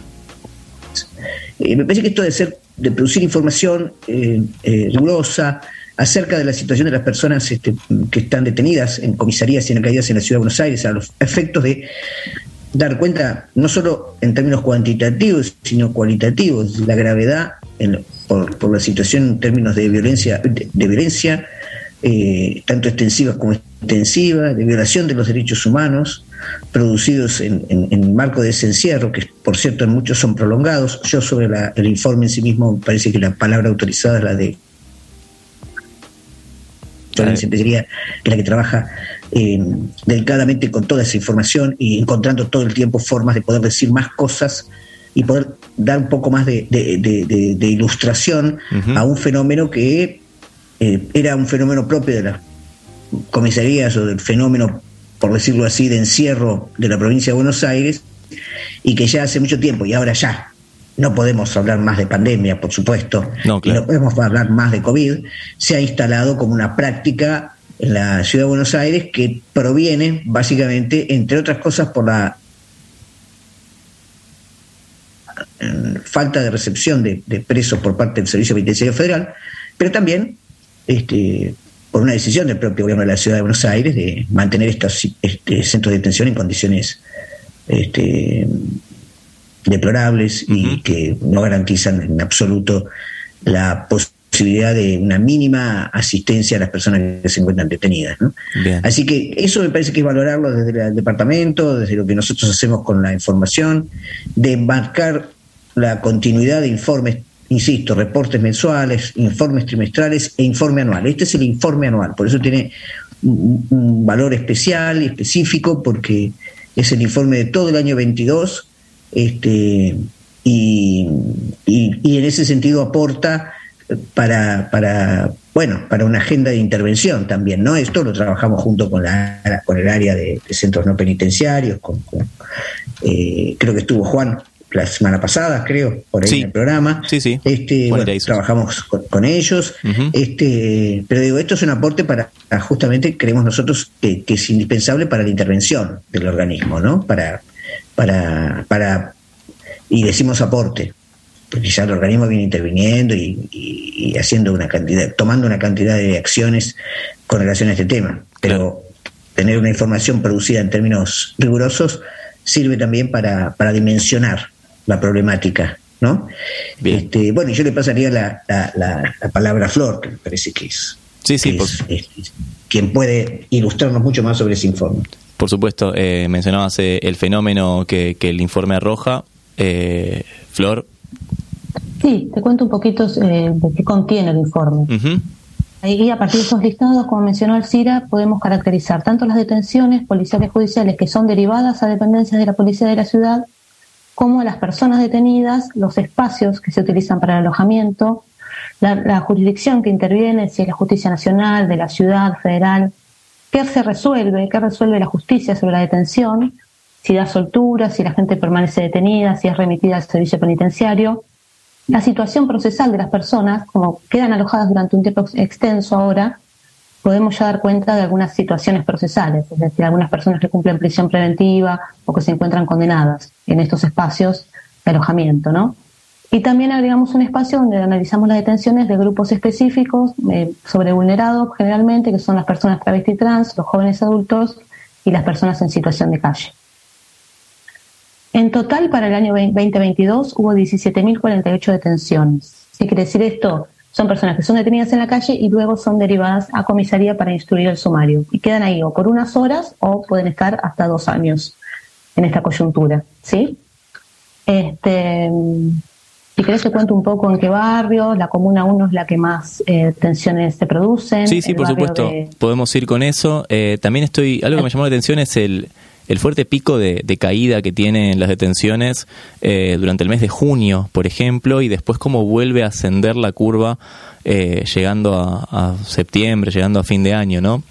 eh, me parece que esto de ser de producir información eh, rigurosa, acerca de la situación de las personas este, que están detenidas en comisarías y en alcaldías en la Ciudad de Buenos Aires, a los efectos de dar cuenta, no solo en términos cuantitativos, sino cualitativos, la gravedad en, por, por, la situación en términos de violencia, de, violencia eh, tanto extensiva como extensiva, de violación de los derechos humanos, producidos en, en, en, marco de ese encierro, que por cierto en muchos son prolongados. Yo sobre la, el informe en sí mismo parece que la palabra autorizada es la de Penitenciaria, que es la que trabaja eh, delicadamente con toda esa información y encontrando todo el tiempo formas de poder decir más cosas y poder dar un poco más de, de, de, de ilustración uh -huh. a un fenómeno que eh, era un fenómeno propio de las comisarías o del fenómeno, por decirlo así, de encierro de la provincia de Buenos Aires y que ya hace mucho tiempo y ahora ya no podemos hablar más de pandemia, por supuesto, No, claro. y no podemos hablar más de COVID, se ha instalado como una práctica en la ciudad de Buenos Aires que proviene básicamente, entre otras cosas, por la eh, falta de recepción de, de presos por parte del Servicio Penitenciario Federal, pero también este, por una decisión del propio gobierno de la ciudad de Buenos Aires de mantener estos este, centros de detención en condiciones este, deplorables y que no garantizan en absoluto la posibilidad de una mínima asistencia a las personas que se encuentran detenidas. ¿no? Así que eso me parece que es valorarlo desde el departamento, desde lo que nosotros hacemos con la información, de marcar la continuidad de informes, insisto, reportes mensuales, informes trimestrales e informe anual. Este es el informe anual, por eso tiene un valor especial y específico, porque es el informe de todo el año 22, este, y, y- y en ese sentido aporta para, para bueno para una agenda de intervención también no esto lo trabajamos junto con la con el área de, de centros no penitenciarios con, con, eh, creo que estuvo Juan la semana pasada creo por ahí Sí. en el programa. Sí, sí. este bueno, trabajamos con, con ellos. Este pero digo esto es un aporte para para justamente creemos nosotros que, que es indispensable para la intervención del organismo no para para para y decimos aporte porque ya el organismo viene interviniendo y, y- y haciendo una cantidad, tomando una cantidad de acciones con relación a este tema. Pero tener una información producida en términos rigurosos sirve también para, para dimensionar la problemática, ¿no? Este, bueno, yo le pasaría la, la- la- la palabra a Flor, que me parece que es, Sí, sí, que por, es- es quien puede ilustrarnos mucho más sobre ese informe. Por supuesto. Eh, mencionabas eh, el fenómeno que, que el informe arroja. Eh, Flor. Sí, te cuento un poquito eh, de qué contiene el informe. Ujú. Ahí, a partir de esos listados, como mencionó Alcira, podemos caracterizar tanto las detenciones policiales judiciales que son derivadas a dependencias de la policía de la ciudad, como a las personas detenidas, los espacios que se utilizan para el alojamiento, la, la jurisdicción que interviene, si es la justicia nacional, de la ciudad, federal, qué se resuelve, qué resuelve la justicia sobre la detención, si da soltura, si la gente permanece detenida, si es remitida al servicio penitenciario, la situación procesal de las personas, como quedan alojadas durante un tiempo extenso ahora, podemos ya dar cuenta de algunas situaciones procesales, es decir, algunas personas que cumplen prisión preventiva o que se encuentran condenadas en estos espacios de alojamiento, ¿no? Y también agregamos un espacio donde analizamos las detenciones de grupos específicos eh, sobre vulnerados generalmente, que son las personas travesti trans, los jóvenes adultos y las personas en situación de calle. En total, para el año 2022 hubo 17.048 detenciones. ¿Qué quiere decir esto? Son personas que son detenidas en la calle y luego son derivadas a comisaría para instruir el sumario. Y quedan ahí o por unas horas o pueden estar hasta dos años en esta coyuntura. ¿Sí? Este, si querés te cuento un poco en qué barrio. La Comuna 1 es la que más eh, tensiones se producen. Sí, sí, por supuesto. de- Podemos ir con eso. Eh, también estoy. Algo que me llamó la atención es el, el fuerte pico de, de caída que tienen las detenciones eh, durante el mes de junio, por ejemplo, y después cómo vuelve a ascender la curva eh, llegando a, a septiembre, llegando a fin de año, ¿no?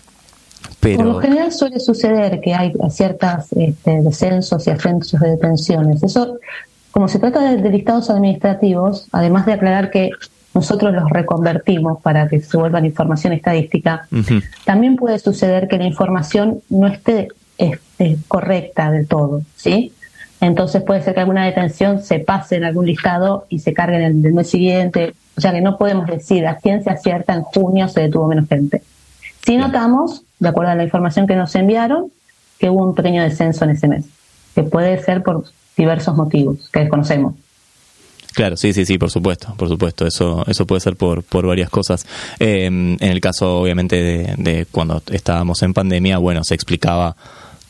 Por lo Pero. general suele suceder que hay ciertos descensos y ascensos de detenciones. Eso, como se trata de, listados administrativos, además de aclarar que nosotros los reconvertimos para que se vuelvan información estadística, también puede suceder que la información no esté este, correcta del todo, ¿sí? Entonces puede ser que alguna detención se pase en algún listado y se cargue en el del mes siguiente. O sea que no podemos decir a ciencia cierta en junio se detuvo menos gente. Sí notamos, de acuerdo a la información que nos enviaron, que hubo un pequeño descenso en ese mes, que puede ser por diversos motivos que desconocemos. Claro, sí, sí, sí, por supuesto, por supuesto, eso, eso puede ser por, por varias cosas. Eh, en el caso, obviamente, de, de cuando estábamos en pandemia, bueno, se explicaba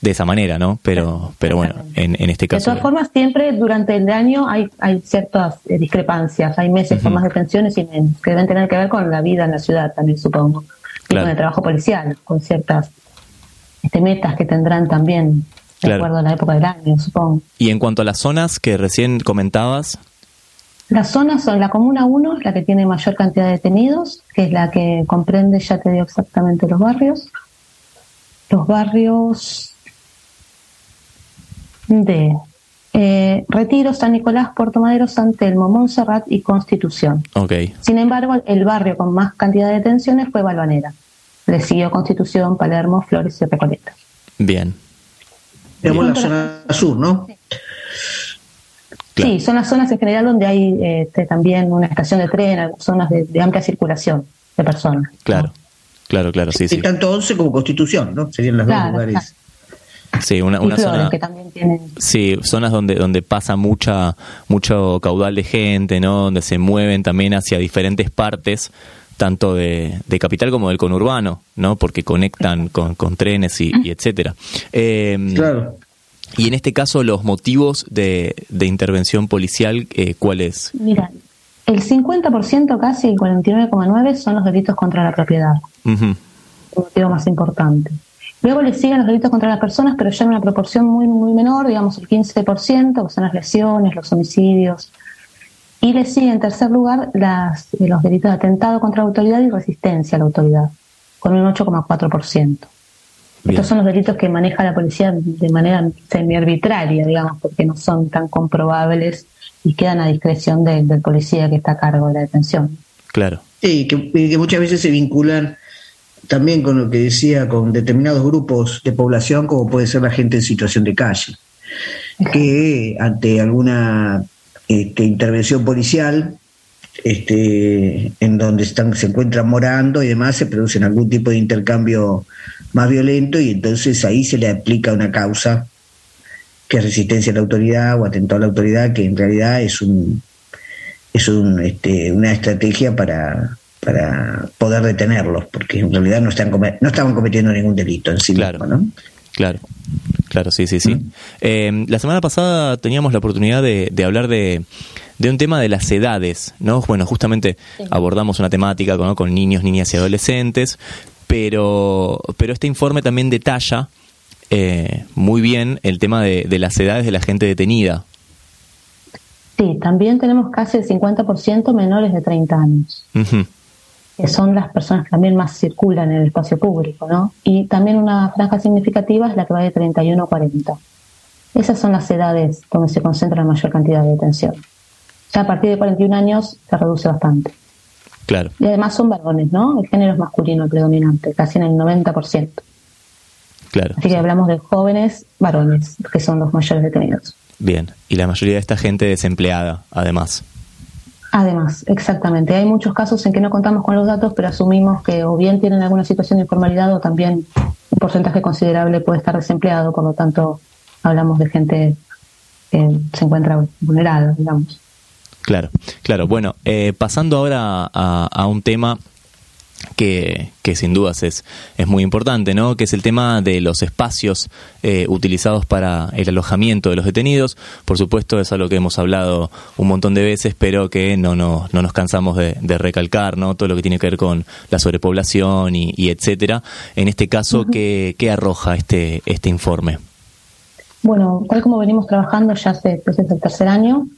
de esa manera, ¿no? Pero, pero bueno, en, en este De caso. todas formas, siempre durante el año hay, hay ciertas eh, discrepancias, hay meses con Ujú. más detenciones y menos, que deben tener que ver con la vida en la ciudad también, supongo, y Claro. con el trabajo policial, con ciertas este, metas que tendrán también de Claro. acuerdo a la época del año, supongo. Y en cuanto a las zonas que recién comentabas, Las zonas son la Comuna 1, la que tiene mayor cantidad de detenidos, que es la que comprende, ya te digo exactamente los barrios. Los barrios de eh, Retiro, San Nicolás, Puerto Madero, San Telmo, Montserrat y Constitución. Ok. Sin embargo, el barrio con más cantidad de detenciones fue Balvanera. Le siguió Constitución, Palermo, Flores y Recoleta. Bien. Digamos la zona sur, ¿no? Sí, son las zonas en general donde hay este, también una estación de tren, zonas de, de amplia circulación de personas. Claro, claro, claro, sí, Y sí. tanto 11 como Constitución, ¿no? Serían los Claro, dos lugares. Sí, una, una zona. que también tienen Sí, zonas donde, donde pasa mucha, mucho caudal de gente, ¿no? Donde se mueven también hacia diferentes partes, tanto de, de capital como del conurbano, ¿no? Porque conectan *laughs* con, con trenes y, y etcétera. Eh, Claro. Y en este caso, los motivos de, de intervención policial, eh, ¿cuáles? Mira, el 50% casi, el 49,9% son los delitos contra la propiedad, el motivo más importante. Luego le siguen los delitos contra las personas, pero ya en una proporción muy, muy menor, digamos el 15%, que son las lesiones, los homicidios. Y le sigue en tercer lugar las, eh, los delitos de atentado contra la autoridad y resistencia a la autoridad, con un 8,4%. Bien. Estos son los delitos que maneja la policía de manera semi-arbitraria, digamos, porque no son tan comprobables y quedan a discreción de- del policía que está a cargo de la detención. Claro, Sí, que, que muchas veces se vinculan también con lo que decía, con determinados grupos de población, como puede ser la gente en situación de calle, que ante alguna este, intervención policial, este, en donde están, se encuentran morando y demás, se producen algún tipo de intercambio más violento y entonces ahí se le aplica una causa que es resistencia a la autoridad o atentado a la autoridad, que en realidad es un es un, este, una estrategia para, para poder detenerlos, porque en realidad no están no estaban cometiendo ningún delito en sí Claro. mismo, ¿no? Claro. Claro, sí, sí, sí. Eh, la semana pasada teníamos la oportunidad de, de hablar de, de un tema de las edades, ¿no? Bueno, justamente abordamos una temática ¿no? con niños, niñas y adolescentes, pero, pero este informe también detalla eh, muy bien el tema de, de las edades de la gente detenida. Sí, también tenemos casi el 50% menores de 30 años, que son las personas que también más circulan en el espacio público, ¿no? Y también una franja significativa es la que va de 31 a 40. Esas son las edades donde se concentra la mayor cantidad de detención. Ya a partir de 41 años se reduce bastante. Claro, Y además son varones, ¿no? El género es masculino el predominante, casi en el 90%. claro. Así que hablamos de jóvenes varones, que son los mayores detenidos. Bien. Y la mayoría de esta gente desempleada, además. Además, exactamente. Hay muchos casos en que no contamos con los datos, pero asumimos que o bien tienen alguna situación de informalidad o también un porcentaje considerable puede estar desempleado, por lo tanto hablamos de gente que se encuentra vulnerada, digamos. Claro, claro. Bueno, eh, pasando ahora a, a un tema que, que sin dudas es, es muy importante, ¿no? Que es el tema de los espacios eh, utilizados para el alojamiento de los detenidos. Por supuesto, es algo que hemos hablado un montón de veces, pero que no, no, no nos cansamos de, de recalcar, ¿no? Todo lo que tiene que ver con la sobrepoblación y, y etcétera. En este caso, ¿qué, qué arroja este, este informe? Bueno, tal como venimos trabajando ya hace pues, es el tercer año,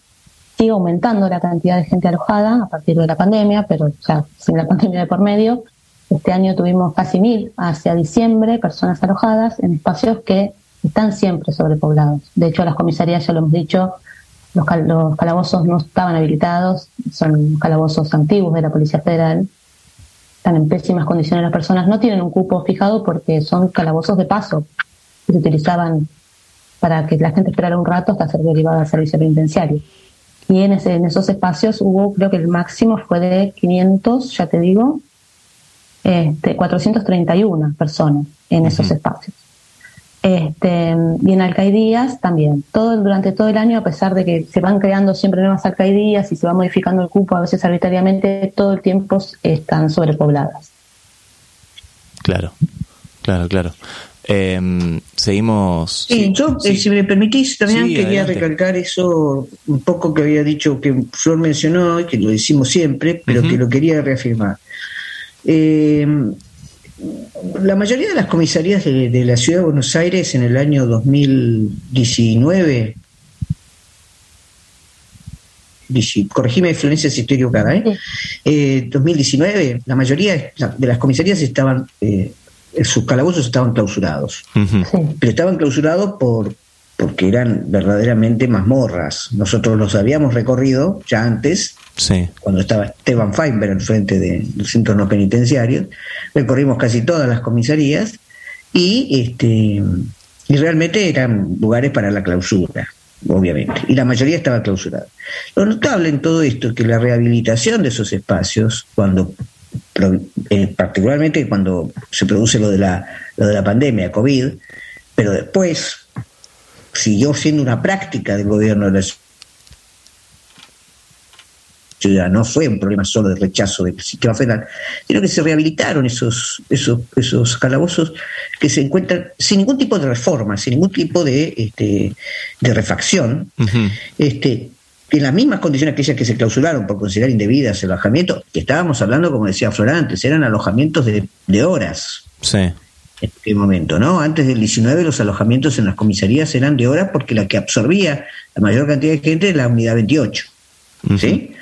sigue aumentando la cantidad de gente alojada a partir de la pandemia, pero ya sin la pandemia de por medio. Este año tuvimos casi mil hacia diciembre personas alojadas en espacios que están siempre sobrepoblados. De hecho, las comisarías, ya lo hemos dicho, los, cal- los calabozos no estaban habilitados, son calabozos antiguos de la Policía Federal, están en pésimas condiciones las personas, no tienen un cupo fijado porque son calabozos de paso que se utilizaban para que la gente esperara un rato hasta ser derivada al servicio penitenciario. Y en, ese, en esos espacios hubo, creo que el máximo fue de 500, ya te digo, este, 431 personas en esos espacios. Este, y en alcaidías también. Todo durante todo el año, a pesar de que se van creando siempre nuevas alcaidías y se va modificando el cupo a veces arbitrariamente, todo el tiempo están sobrepobladas. Claro, claro, claro. Eh, seguimos. Sí, yo, eh, si me permitís, también Sí, quería adelante. recalcar eso un poco que había dicho que Flor mencionó y que lo decimos siempre, pero que lo quería reafirmar. Eh, la mayoría de las comisarías de, de la ciudad de Buenos Aires en el año 2019, dici- corregime Florencia si estoy equivocada, ¿eh? Eh, 2019, la mayoría de las comisarías estaban, eh, sus calabozos estaban clausurados. Pero estaban clausurados por porque eran verdaderamente mazmorras. Nosotros los habíamos recorrido ya antes, cuando estaba Esteban Feinberg al frente del centro no penitenciario, recorrimos casi todas las comisarías y este y realmente eran lugares para la clausura, obviamente, y la mayoría estaba clausurada. Lo notable en todo esto es que la rehabilitación de esos espacios, cuando eh, particularmente cuando se produce lo de la lo de la pandemia COVID, pero después siguió siendo una práctica del gobierno de la ciudad, no fue un problema solo de rechazo del sistema federal, sino que se rehabilitaron esos, esos, esos calabozos que se encuentran sin ningún tipo de reforma, sin ningún tipo de, este, de refacción, este, en las mismas condiciones aquellas que se clausuraron por considerar indebidas el alojamiento, que estábamos hablando, como decía Flor antes, eran alojamientos de, de horas. Sí en aquel momento, ¿no? Antes del 19 los alojamientos en las comisarías eran de horas porque la que absorbía la mayor cantidad de gente era la unidad 28, ¿sí?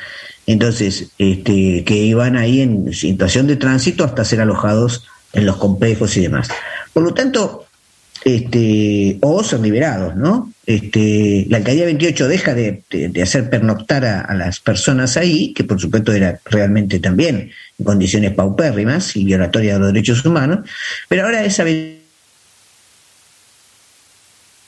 Entonces, este, que iban ahí en situación de tránsito hasta ser alojados en los complejos y demás. Por lo tanto, este, o ser liberados, ¿no? Este, la alcaldía 28 deja de, hacer pernoctar a, las personas ahí, que por supuesto era realmente también en condiciones paupérrimas y violatorias de los derechos humanos, pero ahora esa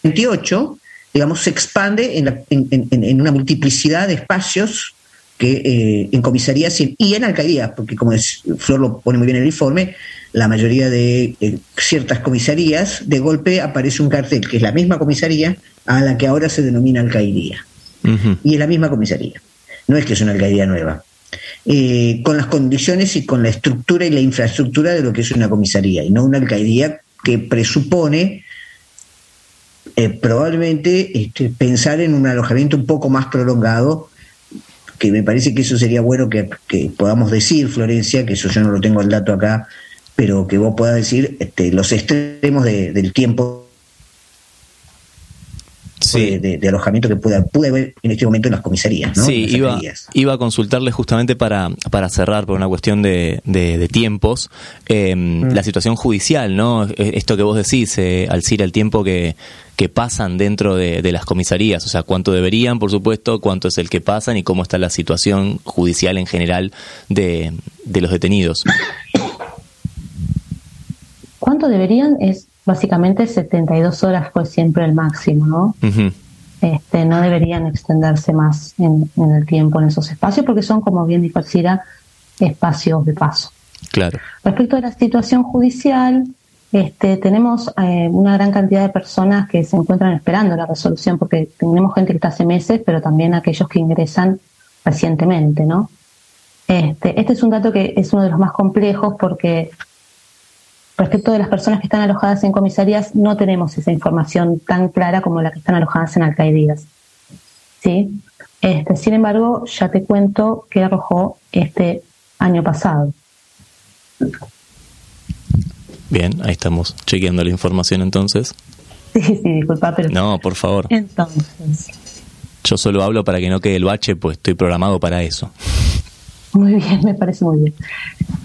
28, digamos, se expande en, una multiplicidad de espacios que eh, en comisarías y en alcaldías, porque como es, Flor lo pone muy bien en el informe, la mayoría de eh, ciertas comisarías, de golpe aparece un cartel que es la misma comisaría a la que ahora se denomina alcaldía. Y es la misma comisaría. No es que es una alcaldía nueva. Eh, con las condiciones y con la estructura y la infraestructura de lo que es una comisaría, y no una alcaldía que presupone eh, probablemente este, pensar en un alojamiento un poco más prolongado, que me parece que eso sería bueno que, que podamos decir, Florencia, que eso yo no lo tengo el dato acá, pero que vos puedas decir este, los extremos del tiempo de, alojamiento que pueda, puede haber en este momento en las comisarías. ¿no? Sí, iba, iba, a consultarle justamente para, para cerrar por una cuestión de, de, tiempos em, mm. la situación judicial, ¿no? E, esto que vos decís, eh, Alcira, el tiempo que, que pasan dentro de, de, las comisarías, o sea, cuánto deberían, por supuesto, cuánto es el que pasan y cómo está la situación judicial en general de, de los detenidos. ¿Cuánto deberían? Es básicamente 72 horas, pues siempre el máximo, ¿no? este, no deberían extenderse más en, el tiempo en esos espacios porque son, como bien dijo Alcira, espacios de paso. Claro. Respecto a la situación judicial, este, tenemos eh, una gran cantidad de personas que se encuentran esperando la resolución, porque tenemos gente que está hace meses, pero también aquellos que ingresan recientemente, ¿no? Este, este es un dato que es uno de los más complejos porque Respecto de las personas que están alojadas en comisarías, no tenemos esa información tan clara como la que están alojadas en alcaldías. ¿Sí? Este, sin embargo, ya te cuento que arrojó este año pasado. Bien, ahí estamos chequeando la información entonces. *laughs* Sí, sí, disculpa, pero... No, por favor. Entonces. Yo solo hablo para que no quede el bache, pues estoy programado para eso. Muy bien, me parece muy bien.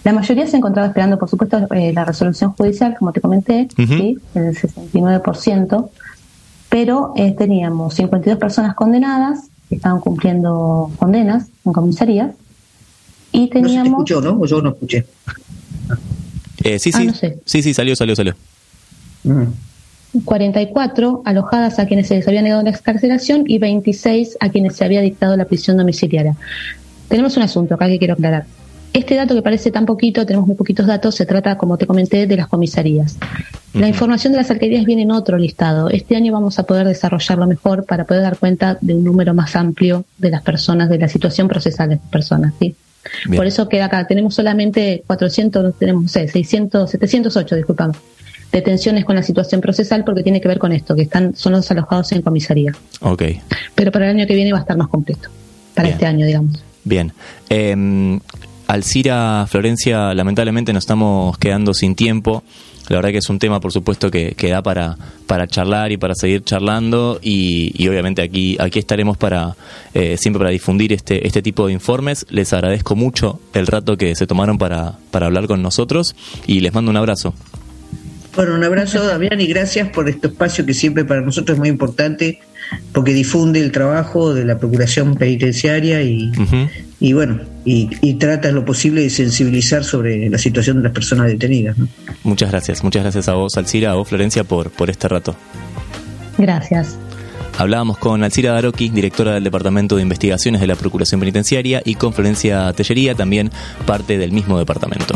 La mayoría se encontraba esperando, por supuesto, eh, la resolución judicial, como te comenté, ¿sí? el 69%, pero eh, teníamos 52 personas condenadas que estaban cumpliendo condenas en comisarías y teníamos... No se escuchó, ¿no? O yo no escuché. Eh, sí, sí. Ah, sí, sí, salió, salió, salió. 44 alojadas a quienes se les había negado la excarcelación y 26 a quienes se había dictado la prisión domiciliaria. Tenemos un asunto acá que quiero aclarar. Este dato que parece tan poquito, tenemos muy poquitos datos, se trata, como te comenté, de las comisarías. La información de las alcaldías viene en otro listado. Este año vamos a poder desarrollarlo mejor para poder dar cuenta de un número más amplio de las personas, de la situación procesal de las personas. ¿sí? Por eso queda acá. Tenemos solamente 400, tenemos, no sé, 600, 708, disculpamos, detenciones con la situación procesal porque tiene que ver con esto, que están son los alojados en comisaría. Ok. Pero para el año que viene va a estar más completo. Para este año, digamos. Bien. Eh, Alcira, Florencia, lamentablemente nos estamos quedando sin tiempo. La verdad que es un tema, por supuesto, que, que da para, para charlar y para seguir charlando y, obviamente aquí, aquí estaremos para eh, siempre para difundir este, este tipo de informes. Les agradezco mucho el rato que se tomaron para, para hablar con nosotros y les mando un abrazo. Bueno, un abrazo, Damián, y gracias por este espacio que siempre para nosotros es muy importante porque difunde el trabajo de la Procuración Penitenciaria y, y bueno, y, y, trata lo posible de sensibilizar sobre la situación de las personas detenidas. ¿no? Muchas gracias, muchas gracias a vos, Alcira, a vos, Florencia, por, por este rato. Gracias. Hablábamos con Alcira Daroki, directora del Departamento de Investigaciones de la Procuración Penitenciaria, y con Florencia Tellería, también parte del mismo departamento.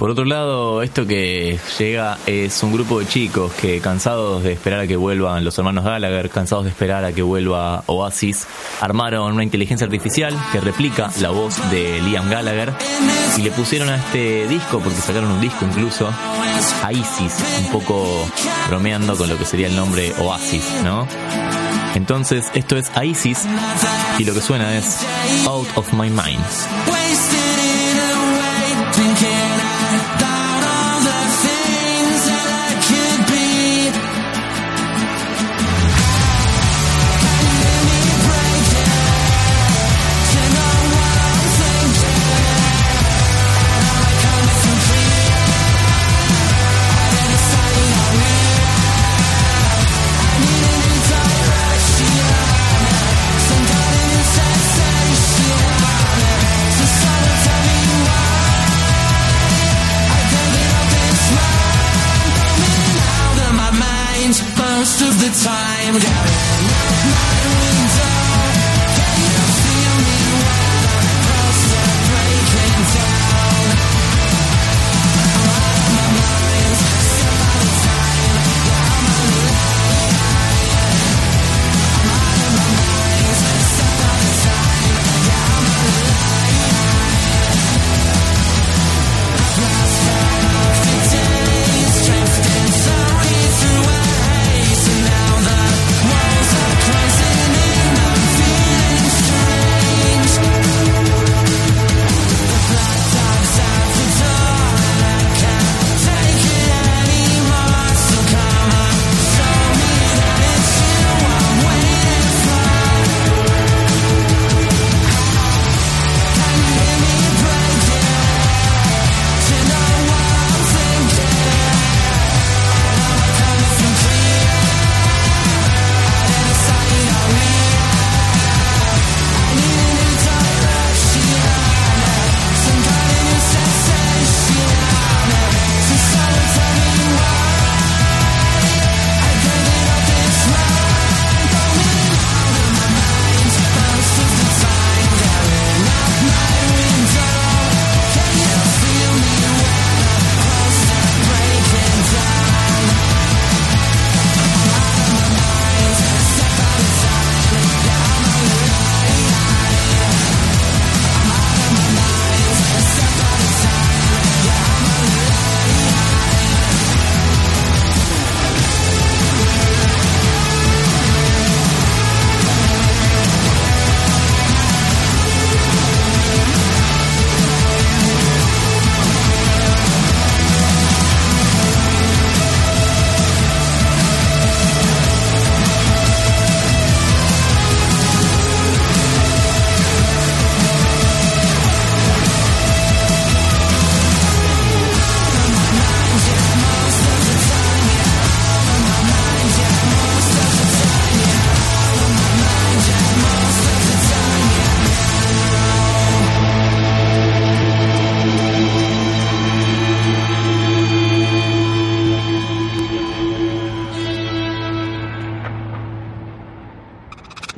Por otro lado, esto que llega es un grupo de chicos que cansados de esperar a que vuelvan los hermanos Gallagher, cansados de esperar a que vuelva Oasis, armaron una inteligencia artificial que replica la voz de Liam Gallagher y le pusieron a este disco, porque sacaron un disco incluso, a Isis, un poco bromeando con lo que sería el nombre Oasis, ¿no? Entonces, esto es Isis y lo que suena es Out of My Mind.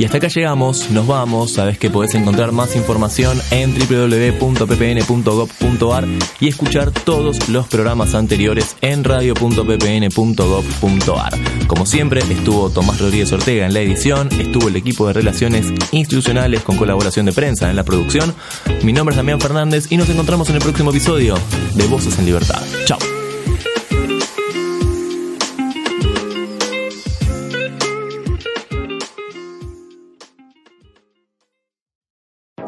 Y hasta acá llegamos, nos vamos, sabes que podés encontrar más información en www.ppn.gov.ar y escuchar todos los programas anteriores en radio.ppn.gov.ar. Como siempre, estuvo Tomás Rodríguez Ortega en la edición, estuvo el equipo de Relaciones Institucionales con colaboración de prensa en la producción. Mi nombre es Damián Fernández y nos encontramos en el próximo episodio de Voces en Libertad. Chao.